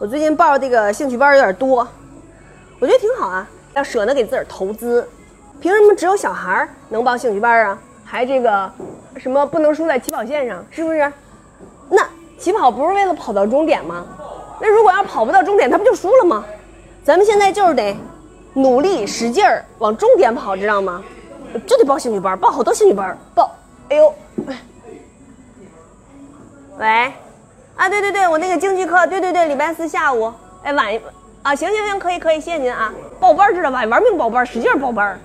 我最近报这个兴趣班有点多，我觉得挺好啊，要舍得给自个儿投资。凭什么只有小孩儿能报兴趣班啊？还这个什么不能输在起跑线上，是不是？那起跑不是为了跑到终点吗？那如果要跑不到终点，他不就输了吗？咱们现在就是得努力使劲儿往终点跑，知道吗？就得报兴趣班，报好多兴趣班，报。哎呦，喂，啊，对对对，我那个京剧课，对对对，礼拜四下午，哎晚一，啊，行行行，可以可以，谢谢您啊，报班知道吧？玩命报班，使劲报班。